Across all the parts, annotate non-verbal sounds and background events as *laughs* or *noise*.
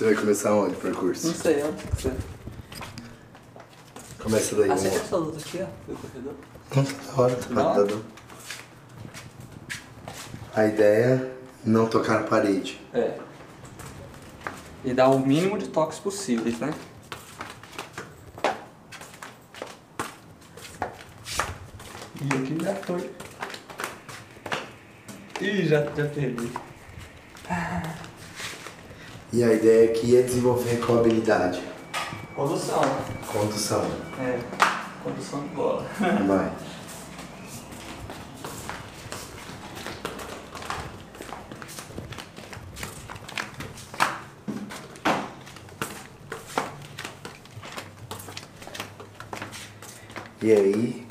Você vai começar onde o percurso? Não sei, onde que você... Começa daí, Ah, você vamos quer lá. essa luz aqui, ó? Do corredor? Não, tá da hora, tá, tá hora? dando. A ideia é não tocar na parede. É. E dar o mínimo de toques possíveis, né? E aqui já foi. Ih, já, já perdi. E a ideia aqui é desenvolver qual habilidade? Condução. Condução. É. Condução de bola. *laughs* Vai. E aí?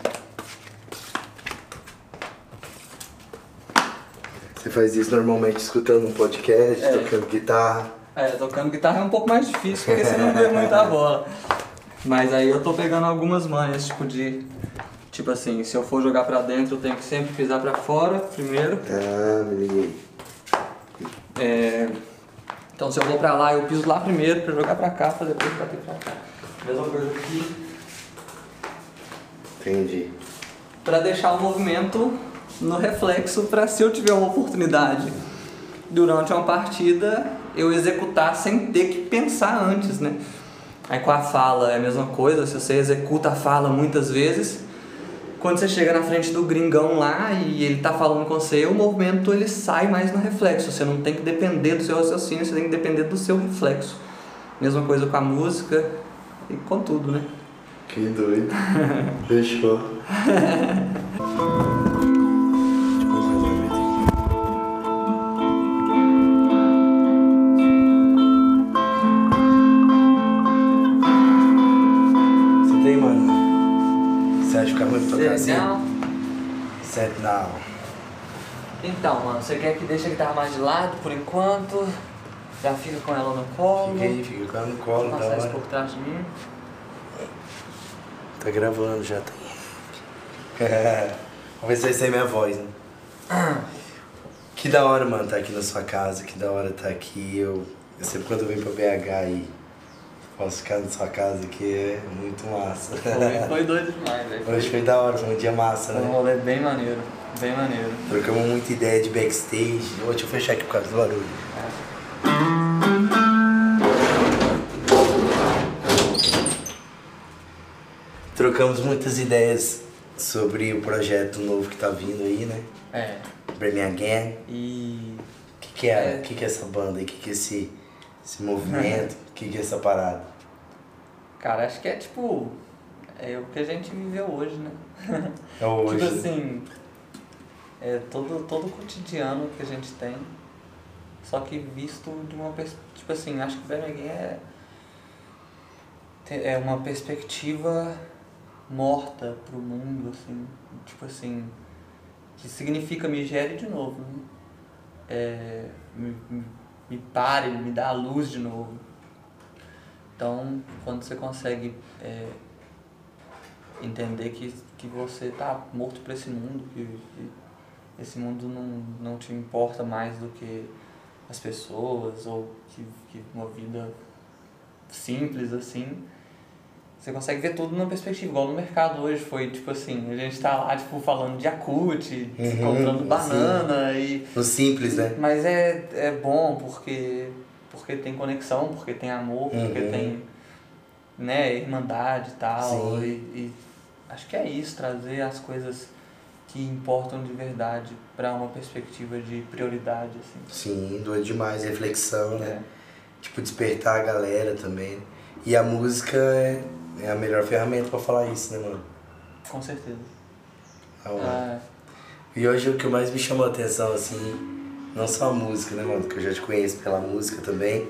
Você faz isso normalmente escutando um podcast, É. tocando guitarra. É, tocando guitarra é um pouco mais difícil porque você não vê muita bola. Mas aí eu tô pegando algumas manhas, tipo de. Tipo assim, se eu for jogar pra dentro, eu tenho que sempre pisar pra fora primeiro. Ah, me liguei. É, Então se eu vou pra lá, eu piso lá primeiro pra jogar pra cá, pra depois bater pra cá. Mesma coisa aqui. Entendi. Pra deixar o movimento no reflexo pra se eu tiver uma oportunidade durante uma partida eu executar sem ter que pensar antes, né? Aí com a fala é a mesma coisa, se você executa a fala muitas vezes, quando você chega na frente do gringão lá e ele tá falando com você, o movimento ele sai mais no reflexo, você não tem que depender do seu raciocínio, você tem que depender do seu reflexo. Mesma coisa com a música e com tudo, né? Que doido. *laughs* Fechou. *laughs* Então, mano, você quer que deixe a guitarra mais de lado por enquanto? Já fica com ela no colo? Fica aí, fica com ela no colo, da Passar isso por trás de mim. Tá gravando já, tá aí. *laughs* Vamos ver se vai sair minha voz, né? Que da hora, mano, tá aqui na sua casa, que da hora tá aqui. Eu, eu sempre quando eu venho pra BH e posso ficar na sua casa aqui é muito massa. Foi, foi doido *laughs* demais, velho. Foi, Hoje foi da hora, foi um dia massa, foi um né? rolê bem maneiro. Bem maneiro. Trocamos muita ideia de backstage. Ô, deixa eu fechar aqui por causa do barulho. Trocamos muitas ideias sobre o projeto novo que tá vindo aí, né? É. Me Again. E. O que, que é? É. Que, que é essa banda aí? O que, que é esse, esse movimento? O que, que é essa parada? Cara, acho que é tipo. É o que a gente viveu hoje, né? É *laughs* hoje. Tipo assim. É todo, todo o cotidiano que a gente tem. Só que visto de uma perspectiva. Tipo assim, acho que Bem Again é. É uma perspectiva morta pro mundo, assim. Tipo assim. Que significa me gere de novo. Né? É, me, me, me pare, me dá a luz de novo. Então, quando você consegue é, entender que, que você tá morto para esse mundo, que, que esse mundo não, não te importa mais do que as pessoas, ou que, que uma vida simples assim, você consegue ver tudo numa perspectiva, igual no mercado hoje foi, tipo assim, a gente tá lá, tipo, falando de Yakut, Uhum, comprando banana e No simples, né? mas é, é bom porque, porque tem conexão, porque tem amor, porque Uhum. tem né, irmandade e tal. Sim. E, e acho que é isso, trazer as coisas que importam de verdade para uma perspectiva de prioridade, assim. Sim, doido demais. Reflexão, né? É. Tipo, despertar a galera também. E a música é, é a melhor ferramenta pra falar isso, né, mano? Com certeza. Hora. Ah, E hoje o que mais me chamou a atenção, assim, não só a música, né, mano? Que eu já te conheço pela música também,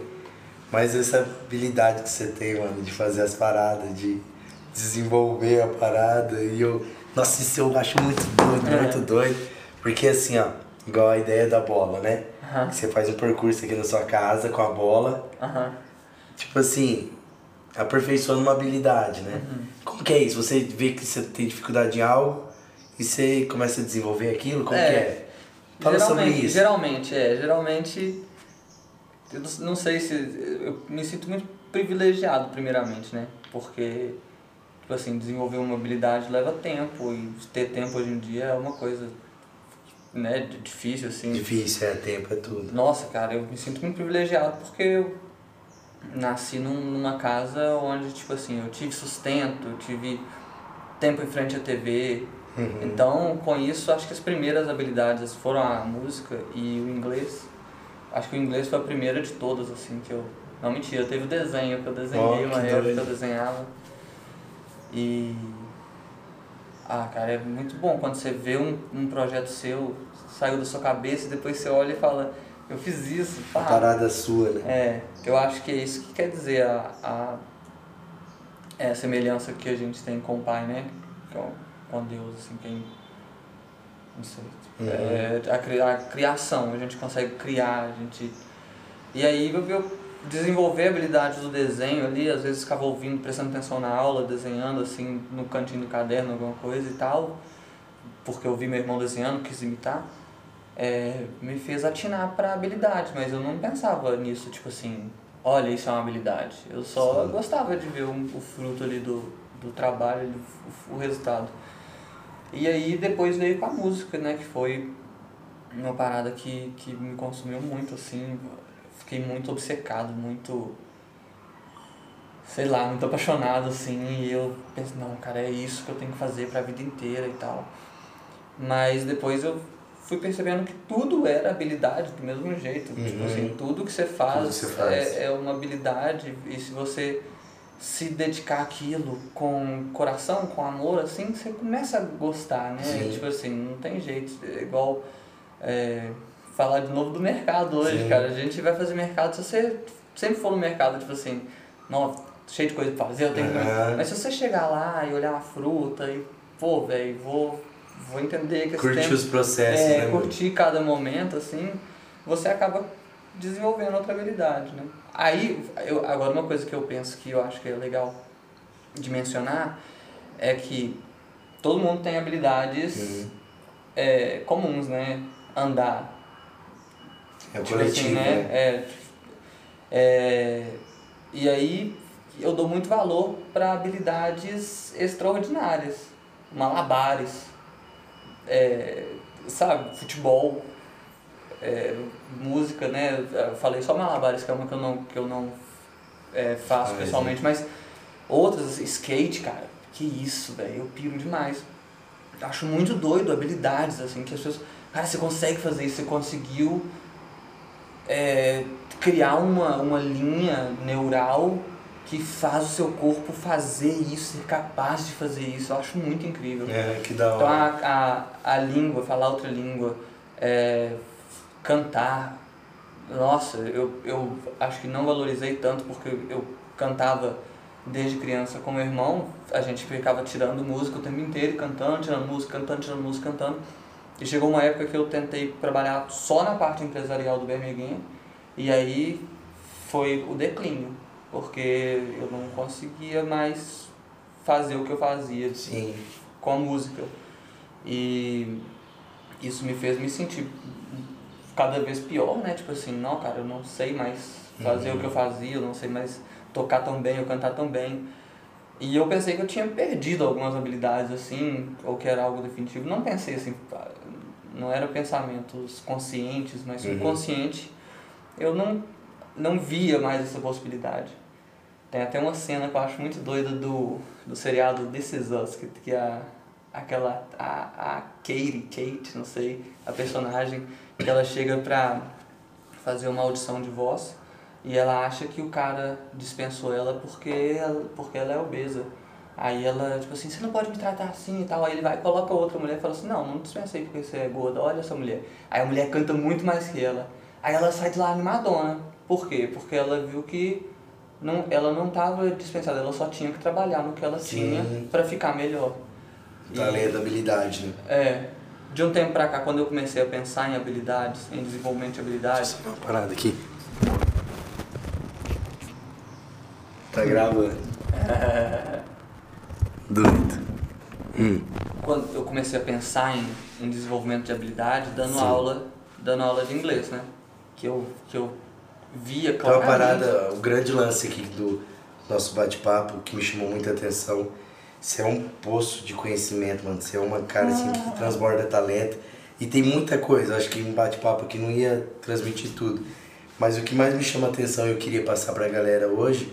mas essa habilidade que você tem, mano, de fazer as paradas, de desenvolver a parada. E eu, nossa, isso eu acho muito doido, É. muito doido. Porque assim, ó, igual a ideia da bola, né? Que Você faz um percurso aqui na sua casa com a bola. Tipo assim, aperfeiçoando uma habilidade, né? Uhum. Como que é isso? Você vê que você tem dificuldade em algo e você começa a desenvolver aquilo? Como É. que é? Fala sobre geralmente, isso. Geralmente, é. Geralmente eu não sei se. Eu me sinto muito privilegiado, primeiramente, né? Porque, tipo assim, desenvolver uma habilidade leva tempo e ter tempo hoje em dia é uma coisa né, difícil, assim. Difícil, é, tempo é tudo. Nossa, cara, eu me sinto muito privilegiado porque eu nasci num, numa casa onde, tipo assim, eu tive sustento, eu tive tempo em frente à TV. Uhum. Então, com isso, acho que as primeiras habilidades foram a música e o inglês. Acho que o inglês foi a primeira de todas, assim, que eu... Não, mentira, teve o desenho, que eu desenhei, oh, uma época que eu desenhava. E... Ah, cara, é muito bom quando você vê um, um projeto seu, saiu da sua cabeça e depois você olha e fala eu fiz isso. Pá. A parada sua, né? É, eu acho que é isso que quer dizer a, a, é a semelhança que a gente tem com o Pai, né? Com, com Deus, assim, quem. Não sei. Uhum. É, a, a criação, a gente consegue criar, a gente. E aí eu, eu desenvolver habilidades do desenho ali, às vezes ficava ouvindo, prestando atenção na aula, desenhando assim no cantinho do caderno, alguma coisa e tal, porque eu vi meu irmão desenhando, quis imitar é, me fez atinar para habilidade, mas eu não pensava nisso, tipo assim, olha, isso é uma habilidade. Eu só Sim. gostava de ver um, o fruto ali do, do trabalho, o, o resultado. E aí depois veio com a música, né, que foi uma parada que, que me consumiu muito, assim, fiquei muito obcecado, muito, sei lá, muito apaixonado, assim, e eu pensei, não, cara, é isso que eu tenho que fazer para a vida inteira e tal. Mas depois eu fui percebendo que tudo era habilidade do mesmo jeito. Tipo uhum. Tipo assim, tudo que você faz, que você faz. É, é uma habilidade e se você se dedicar àquilo com coração, com amor, assim, você começa a gostar, né? Sim. Tipo assim, não tem jeito. É igual é, falar de novo do mercado hoje, Sim. cara. A gente vai fazer mercado, se você sempre for no mercado, tipo assim, não, cheio de coisa pra fazer, eu tenho uhum. Mas se você chegar lá e olhar a fruta e, pô, velho, vou vou entender que curtir tempo, os processos, é, né? Curtir cada momento, assim, você acaba desenvolvendo outra habilidade, né? Aí, eu, agora uma coisa que eu penso que eu acho que é legal de mencionar é que todo mundo tem habilidades uhum. é, comuns, né? Andar. É tipo coletivo, assim, né? né? É, é, e aí eu dou muito valor para habilidades extraordinárias, malabares, é, sabe, futebol, é, música, né? Eu falei só malabares, que é uma que eu não, que eu não é, faço ah, pessoalmente, mas outras, assim, skate, cara, que isso, velho, eu piro demais. Acho muito doido habilidades, assim, que as pessoas. Cara, você consegue fazer isso, você conseguiu é, criar uma, uma linha neural que faz o seu corpo fazer isso, ser capaz de fazer isso. Eu acho muito incrível. É, que da hora. Então a, a, a língua, falar outra língua, é, cantar. Nossa, eu, eu acho que não valorizei tanto porque eu cantava desde criança com meu irmão. A gente ficava tirando música o tempo inteiro, cantando, tirando música, cantando, tirando música, cantando. E chegou uma época que eu tentei trabalhar só na parte empresarial do Bermeguinha. E aí foi o declínio porque eu não conseguia mais fazer o que eu fazia Sim. com a música. E isso me fez me sentir cada vez pior, né? Tipo assim, não, cara, eu não sei mais fazer uhum. o que eu fazia, eu não sei mais tocar tão bem ou cantar tão bem. E eu pensei que eu tinha perdido algumas habilidades, assim, ou que era algo definitivo. Não pensei assim, não eram pensamentos conscientes, mas uhum. subconsciente. Eu não não via mais essa possibilidade. Tem até uma cena que eu acho muito doida do, do seriado This Is Us, que, que a, aquela, a, a Katie, Kate, não sei, a personagem, que ela chega pra fazer uma audição de voz e ela acha que o cara dispensou ela porque ela, porque ela é obesa. Aí ela, tipo assim, você não pode me tratar assim e tal. Aí ele vai e coloca outra mulher e fala assim, não, não dispensei porque você é gorda, olha essa mulher. Aí a mulher canta muito mais que ela. Aí ela sai de lá animadona. Por quê? Porque ela viu que não, ela não estava dispensada, ela só tinha que trabalhar no que ela tinha para ficar melhor. Tá além da habilidade, né? É. De um tempo pra cá, quando eu comecei a pensar em habilidades, em desenvolvimento de habilidades. Deixa eu uma parada aqui. Tá gravando. É... *laughs* Doido. Hum. Quando eu comecei a pensar em, em desenvolvimento de habilidade, dando Sim. aula, dando aula de inglês, né? Que eu, que eu via Então a claramente. parada, o grande lance aqui do nosso bate-papo que me chamou muita atenção, você é um poço de conhecimento, mano. Você é uma cara assim que transborda talento. E tem muita coisa, acho que um bate-papo aqui não ia transmitir tudo. Mas o que mais me chama atenção e eu queria passar pra galera hoje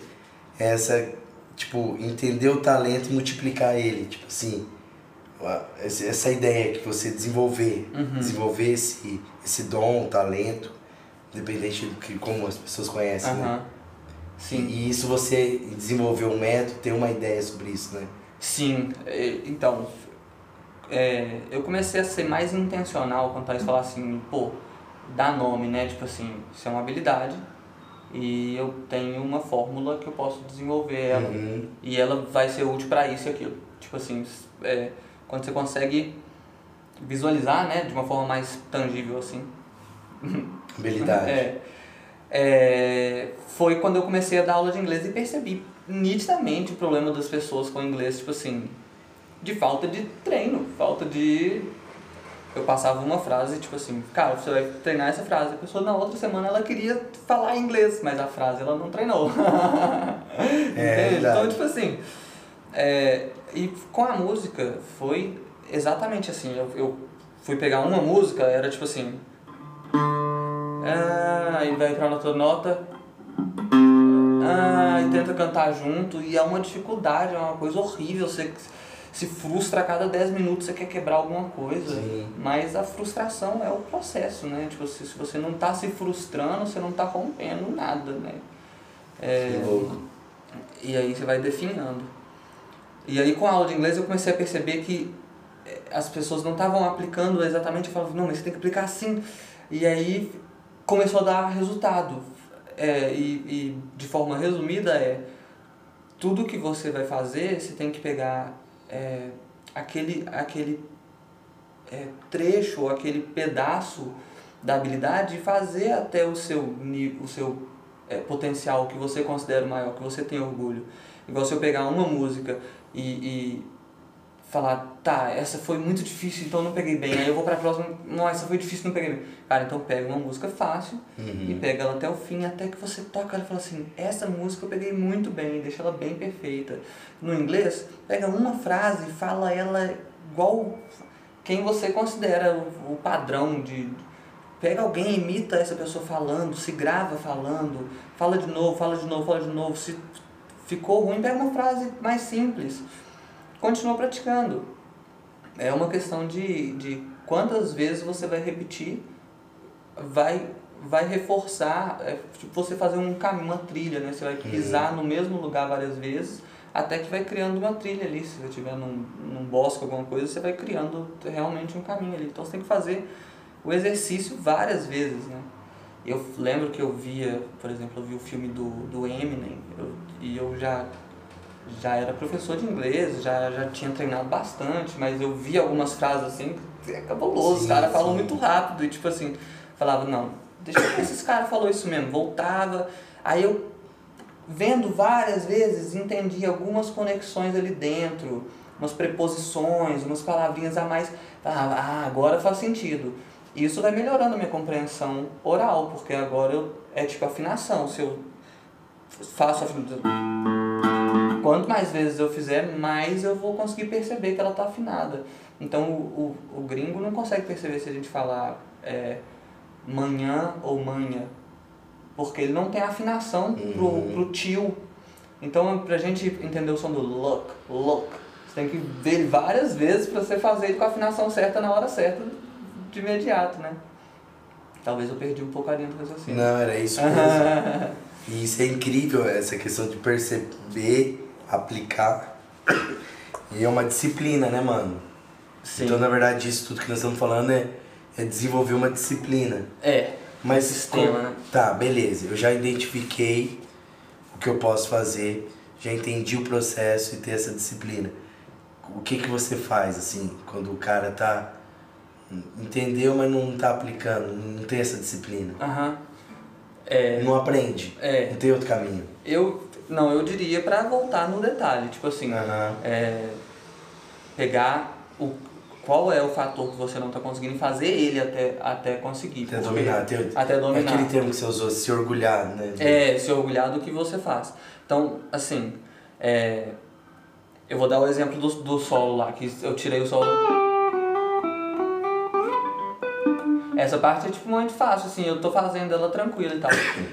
é essa, tipo, entender o talento e multiplicar ele. Tipo assim, essa ideia que você desenvolver, desenvolver esse, esse dom, talento, independente do que como as pessoas conhecem, né? Aham. Sim. E isso você desenvolveu um método, ter uma ideia sobre isso, né? Sim, é, então, é, eu comecei a ser mais intencional quanto a isso, falar assim, pô, dá nome, né? Tipo assim, isso é uma habilidade e eu tenho uma fórmula que eu posso desenvolver ela Uhum. e ela vai ser útil para isso e aquilo. Tipo assim, é, quando você consegue visualizar, né, de uma forma mais tangível assim, *laughs* Habilidade. é, é, foi quando eu comecei a dar aula de inglês e percebi nitidamente o problema das pessoas com inglês, tipo assim, de falta de treino, falta de. Eu passava uma frase, tipo assim, cara, você vai treinar essa frase. A pessoa na outra semana ela queria falar inglês, mas a frase ela não treinou. *laughs* É, Entende? então, tipo assim, é, e com a música foi exatamente assim. Eu, eu fui pegar uma música, era tipo assim. Ah, e vai pra outra nota. Ah, e tenta cantar junto. E é uma dificuldade, é uma coisa horrível. Você se frustra a cada 10 minutos, você quer quebrar alguma coisa. Sim. Mas a frustração é o processo, né? Tipo, se, se você não tá se frustrando, você não tá rompendo nada, né? É, louco. e aí você vai definhando. E aí com a aula de inglês eu comecei a perceber que eh, as pessoas não estavam aplicando exatamente, eu falava, não, mas você tem que aplicar assim. E aí começou a dar resultado. É, e, e de forma resumida é, tudo que você vai fazer, você tem que pegar é, aquele, aquele é, trecho, aquele pedaço da habilidade e fazer até o seu, o seu é, potencial que você considera maior, que você tem orgulho. Igual se eu pegar uma música e, e falar, tá, essa foi muito difícil, então não peguei bem. Aí eu vou pra próxima, não, essa foi difícil, não peguei bem. Cara, então pega uma música fácil e Uhum. pega ela até o fim, até que você toca ela e fala assim, essa música eu peguei muito bem, deixa ela bem perfeita. No inglês, pega uma frase e fala ela igual quem você considera o, o padrão de. Pega alguém, imita essa pessoa falando, se grava falando, fala de novo, fala de novo, fala de novo. Se ficou ruim, pega uma frase mais simples. Continua praticando. É uma questão de, de quantas vezes você vai repetir, vai, vai reforçar, é, tipo você fazer um caminho, uma trilha, né? Você vai pisar no mesmo lugar várias vezes, até que vai criando uma trilha ali. Se você estiver num, num bosque, alguma coisa, você vai criando realmente um caminho ali. Então você tem que fazer o exercício várias vezes, né? Eu lembro que eu via, por exemplo, eu vi o filme do, do Eminem, eu, e eu já já era professor de inglês, já, já tinha treinado bastante, mas eu vi algumas frases assim, é cabuloso, os caras falam muito rápido e tipo assim, falava, não, deixa eu ver se esse cara falou isso mesmo, voltava, aí eu vendo várias vezes, entendi algumas conexões ali dentro, umas preposições, umas palavrinhas a mais, falava, ah, agora faz sentido. Isso vai melhorando a minha compreensão oral, porque agora eu, é tipo afinação, se eu faço a Quanto mais vezes eu fizer, mais eu vou conseguir perceber que ela está afinada. Então o, o, o gringo não consegue perceber se a gente falar é, manhã ou manhã, porque ele não tem afinação pro, Uhum. pro tio. Então pra gente entender o som do look, look, você tem que ver várias vezes para você fazer ele com a afinação certa na hora certa, de imediato, né? Talvez eu perdi um pouco a linha do raciocínio. Não, era isso mesmo. *laughs* E isso é incrível, essa questão de perceber, aplicar. E é uma disciplina, né, mano? Sim. Então, na verdade, isso tudo que nós estamos falando é, é desenvolver uma disciplina. É, Mas Sistema, né? Tá, beleza. Eu já identifiquei o que eu posso fazer, já entendi o processo e ter essa disciplina. O que que você faz, assim, quando o cara tá... Entendeu, mas não tá aplicando, não tem essa disciplina. aham. É, Não aprende. É. Não tem outro caminho. Eu, não, eu diria pra voltar no detalhe, tipo assim, Aham. é, pegar o, qual é o fator que você não está conseguindo fazer ele até, até conseguir. Até dominar. Até, Até dominar. Aquele termo que você usou, se orgulhar, né? É, se orgulhar do que você faz. Então, assim, é, eu vou dar o exemplo do, do solo lá, que eu tirei o solo. Essa parte é tipo muito fácil, assim, eu tô fazendo ela tranquila e tal.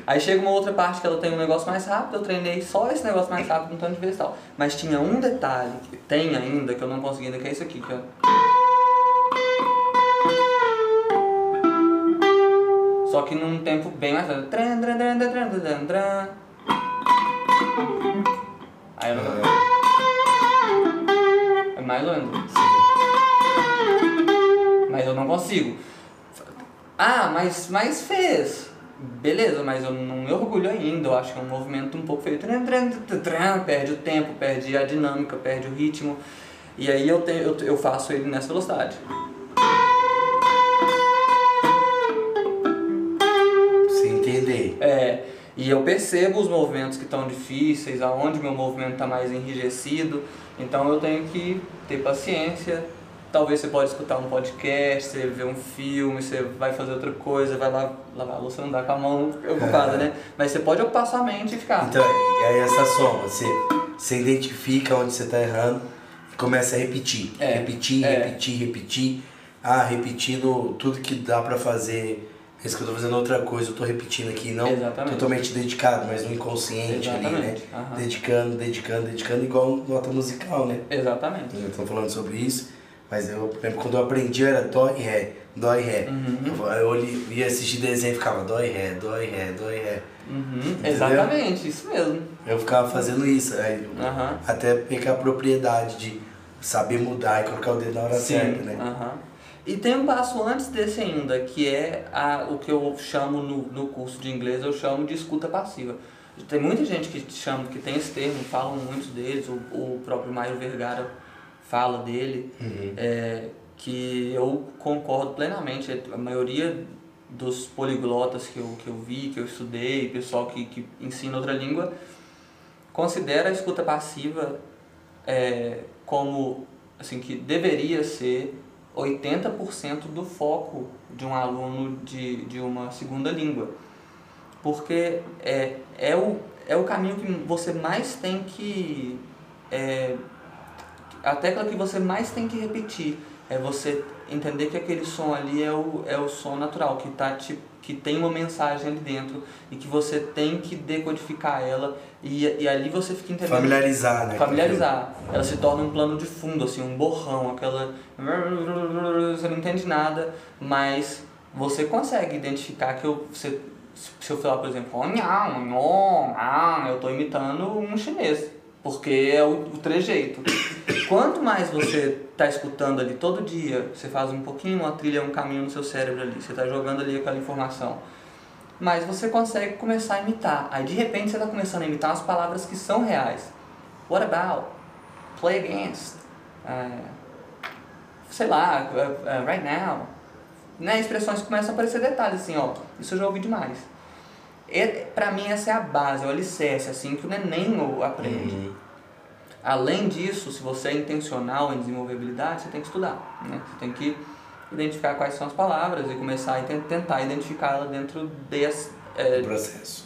Aí chega uma outra parte que ela tem um negócio mais rápido, eu treinei só esse negócio mais rápido um tanto de vezes e tal. Mas tinha um detalhe que tem ainda, que eu não consegui ainda, que é isso aqui, que é... Só que num tempo bem mais. Aí eu não... É mais lento. Mas eu não consigo. Ah, mas, mas fez. Beleza, mas eu não me orgulho ainda. Eu acho que é um movimento um pouco feio. Perde o tempo, perde a dinâmica, perde o ritmo. E aí eu, tenho, eu, eu faço ele nessa velocidade. Você entender. É, e eu percebo os movimentos que estão difíceis, aonde meu movimento está mais enrijecido, então eu tenho que ter paciência. Talvez você pode escutar um podcast, você vê um filme, você vai fazer outra coisa, vai lá lavar a louça, não dá com a mão ocupada, né? Mas você pode ocupar sua mente e ficar. Então, e aí essa soma, você, você identifica onde você está errando e começa a repetir. É, Repetir, é. repetir, repetir. Ah, repetindo tudo que dá pra fazer. Esse que eu tô fazendo outra coisa, eu tô repetindo aqui, não Exatamente. totalmente dedicado, mas no inconsciente ali, né? Exatamente, aham. Dedicando, dedicando, dedicando, igual nota musical, né? Exatamente. Nós estamos falando sobre isso, mas eu lembro quando eu aprendi era dó e ré, dó e ré. Uhum. Eu, eu ia assistir desenho e ficava dó e ré, dó e ré, dó e ré. Uhum, exatamente, isso mesmo. Eu ficava fazendo isso, aí, Aham. até pegar a propriedade de saber mudar e colocar o dedo na hora certa, né? aham. E tem um passo antes desse ainda, que é a, o que eu chamo no, no curso de inglês, eu chamo de escuta passiva. Tem muita gente que chama, que tem esse termo, falam muitos deles, o, o próprio Mário Vergara fala dele, Uhum. é, que eu concordo plenamente. A maioria dos poliglotas que eu, que eu vi, que eu estudei, pessoal que, que ensina outra língua, considera a escuta passiva é, como assim que deveria ser 80% do foco de um aluno de, de uma segunda língua. Porque é, é, o, é o caminho que você mais tem que. É, a tecla que você mais tem que repetir é você entender que aquele som ali é o, é o som natural, que, tá, te, que tem uma mensagem ali dentro e que você tem que decodificar ela e, e ali você fica entendendo. Familiarizar, né? Familiarizar. Ela se torna um plano de fundo, assim, um borrão, aquela. Você não entende nada, mas você consegue identificar que eu. Você, se eu falar, por exemplo, eu estou imitando um chinês, porque é o, o trejeito. Quanto mais você está escutando ali todo dia, você faz um pouquinho, uma trilha, um caminho no seu cérebro ali, você está jogando ali aquela informação mas você consegue começar a imitar. Aí de repente você está começando a imitar as palavras que são reais. What about? Play against? Uh, sei lá, uh, uh, right now. Né? Expressões que começam a aparecer detalhes assim, ó. Isso eu já ouvi demais. E, pra mim essa é a base, o alicerce, assim que o neném aprende. Uhum. Além disso, se você é intencional em desenvolver habilidade, você tem que estudar. Né? Você tem que identificar quais são as palavras e começar a ten- tentar identificá-la dentro desse, é, processo.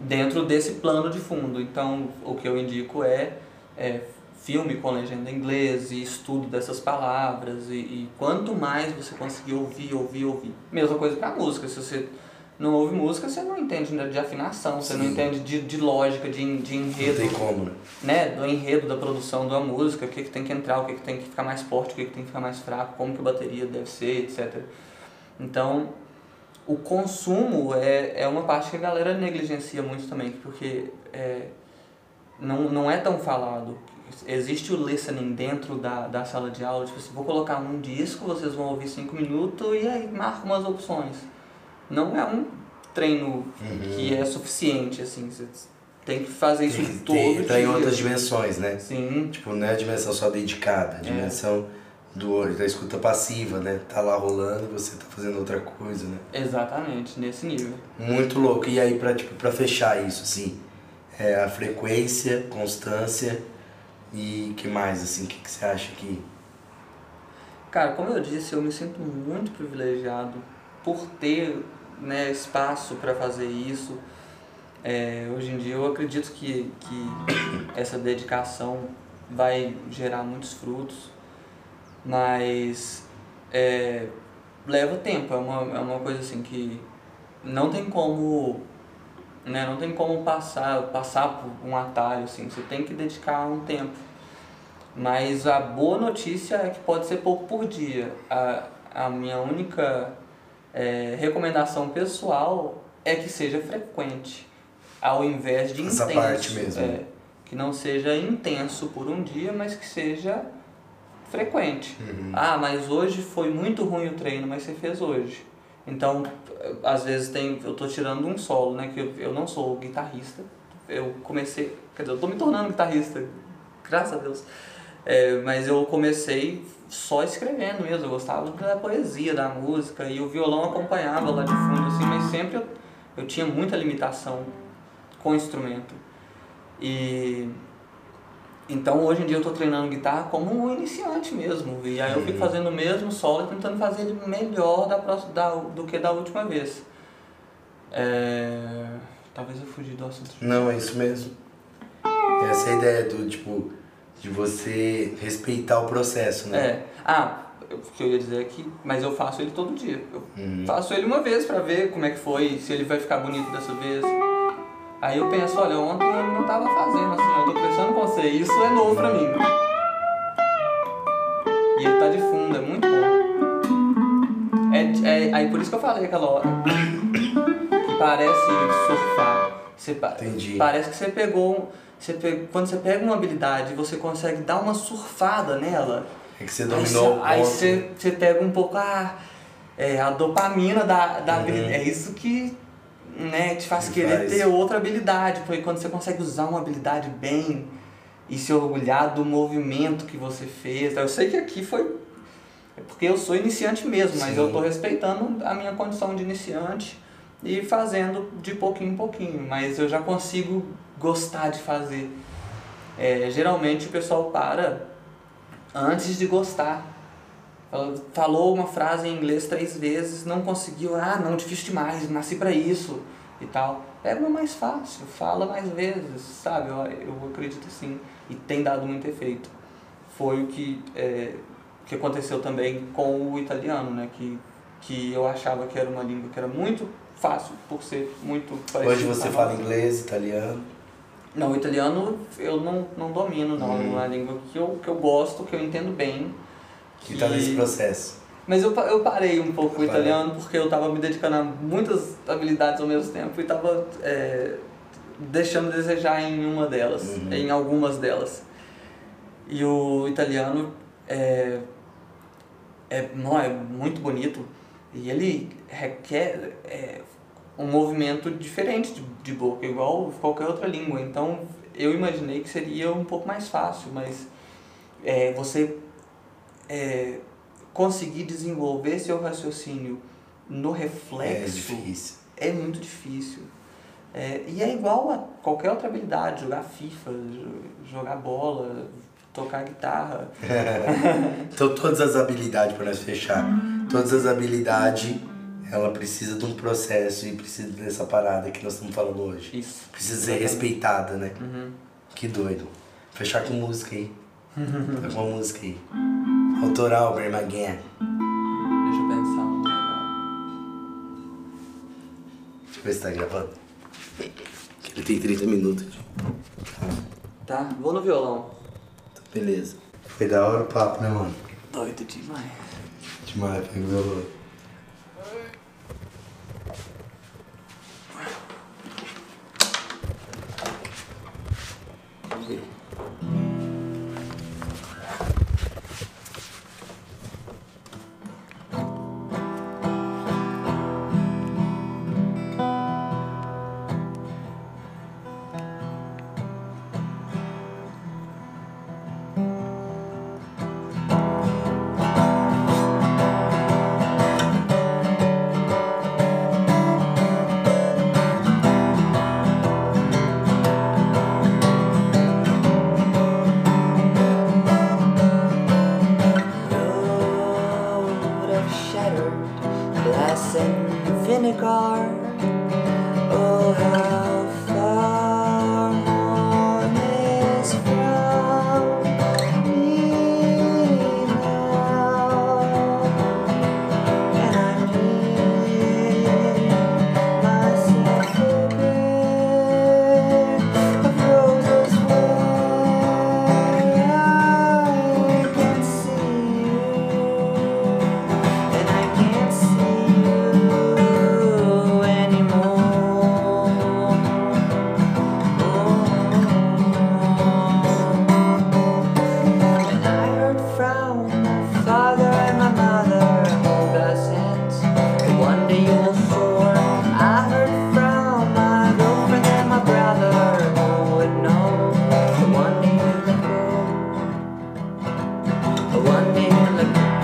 dentro desse plano de fundo. Então, o que eu indico é, é filme com legenda em inglês e estudo dessas palavras. E, e quanto mais você conseguir ouvir, ouvir, ouvir. Mesma coisa para música. Se você não ouve música, você não entende né, de afinação, você não Sim. entende de, de lógica, de, de Não enredo tem como, né? né, do enredo da produção da música, o que, que tem que entrar, o que, que tem que ficar mais forte, o que, que tem que ficar mais fraco, como que a bateria deve ser, etc. Então, o consumo é, é uma parte que a galera negligencia muito também, porque é, não, não é tão falado. Existe o listening dentro da, da sala de aula, tipo assim, vou colocar um disco, vocês vão ouvir cinco minutos e aí marca umas opções. Não é um treino que é suficiente, assim, você tem que fazer isso Tem todo ter, tá em dia. outras dimensões, né? Sim, Tipo, não é a dimensão só dedicada, a dimensão do olho, da escuta passiva, né? Tá lá rolando você tá fazendo outra coisa, né? exatamente, nesse nível. Muito louco. E aí, pra, tipo, pra fechar isso, assim, é a frequência, constância e que mais, assim, o que, que você acha que... Cara, como eu disse, eu me sinto muito privilegiado por ter né, espaço para fazer isso. É, hoje em dia eu acredito que, que *coughs* essa dedicação vai gerar muitos frutos, mas é, leva tempo, é uma, é uma coisa assim que não tem como né, não tem como passar, passar por um atalho assim, você tem que dedicar um tempo. Mas a boa notícia é que pode ser pouco por dia. A, a minha única é, recomendação pessoal é que seja frequente, ao invés de Essa intenso. parte mesmo. É, que não seja intenso por um dia, mas que seja frequente. Uhum. Ah, mas hoje foi muito ruim o treino, mas você fez hoje. Então, às vezes tem, eu tô tirando um solo, né? Que eu, eu não sou guitarrista. Eu comecei, quer dizer, eu tô me tornando guitarrista, graças a Deus. É, mas eu comecei só escrevendo mesmo, eu gostava da poesia, da música, e o violão acompanhava lá de fundo, assim, mas sempre eu, eu tinha muita limitação com o instrumento. E então hoje em dia eu estou treinando guitarra como um iniciante mesmo. E aí eu fico fazendo o mesmo solo e tentando fazer ele melhor da, próxima, da, do que da última vez. É... Talvez eu fugi do assunto. Não, é isso mesmo. Essa é ideia do, tipo, de você respeitar o processo, né? É. Ah, o que eu ia dizer aqui, mas eu faço ele todo dia. Eu Uhum. faço ele uma vez pra ver como é que foi, se ele vai ficar bonito dessa vez. Aí eu penso, olha, ontem eu não tava fazendo assim, eu tô pensando com você, isso é novo pra mim. E ele tá de fundo, é muito bom. É, é, aí por isso que eu falei aquela hora. Que parece surfar. Você, Entendi. Parece que você pegou. um- Você pe- quando você pega uma habilidade, você consegue dar uma surfada nela. É que você Aí dominou você- o Aí você, você pega um pouco a, é, a dopamina da, da Uhum. habilidade. É isso que né, te faz Que querer faz. ter outra habilidade. Porque quando você consegue usar uma habilidade bem e se orgulhar do movimento que você fez. Eu sei que aqui foi. É porque eu sou iniciante mesmo, mas Sim. eu tô respeitando a minha condição de iniciante e fazendo de pouquinho em pouquinho. Mas eu já consigo gostar de fazer. É, geralmente o pessoal para antes de gostar. Falou uma frase em inglês três vezes, não conseguiu, ah, não, difícil demais, nasci pra isso e tal. Pega uma mais fácil, fala mais vezes, sabe? Eu, eu acredito assim, e tem dado muito efeito. Foi o que, é, que aconteceu também com o italiano, né? Que, que eu achava que era uma língua que era muito fácil, por ser muito parecida Hoje você fala nossa. inglês, italiano. Não, o italiano eu não, não domino, não. Hum. É uma língua que eu, que eu gosto, que eu entendo bem. Que tá nesse processo. Mas eu, eu parei um pouco o Parou. italiano porque eu tava me dedicando a muitas habilidades ao mesmo tempo e tava é, deixando desejar em uma delas, Uhum. em algumas delas. E o italiano é, é, não, é muito bonito e ele requer é, um movimento diferente de, de boca, igual qualquer outra língua. Então eu imaginei que seria um pouco mais fácil, mas é, você é, conseguir desenvolver seu raciocínio no É reflexo difícil. é muito difícil. É, e é igual a qualquer outra habilidade, jogar FIFA, jo- jogar bola, tocar guitarra. *laughs* Então todas as habilidades, para nós fechar, todas as habilidades, ela precisa de um processo e precisa dessa parada que nós estamos falando hoje. Isso. Precisa ser respeitada, né? Uhum. Que doido. Fechar com música aí. *laughs* Tá com uma música aí. Autoral, Bermaguinha. Deixa eu pensar um legal. Deixa eu ver se tá gravando. Ele tem 30 minutos. Tá, vou no violão. Beleza. Foi da hora o papo, né, mano? Doido demais. Demais, pega o violão. acid and vinegar. Oh, how. one day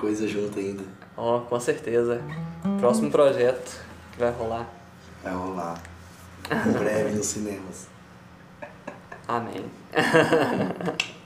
coisa junto ainda. Ó, oh, com certeza. Próximo projeto que vai rolar. Vai rolar. Em breve nos cinemas. Amém. *laughs*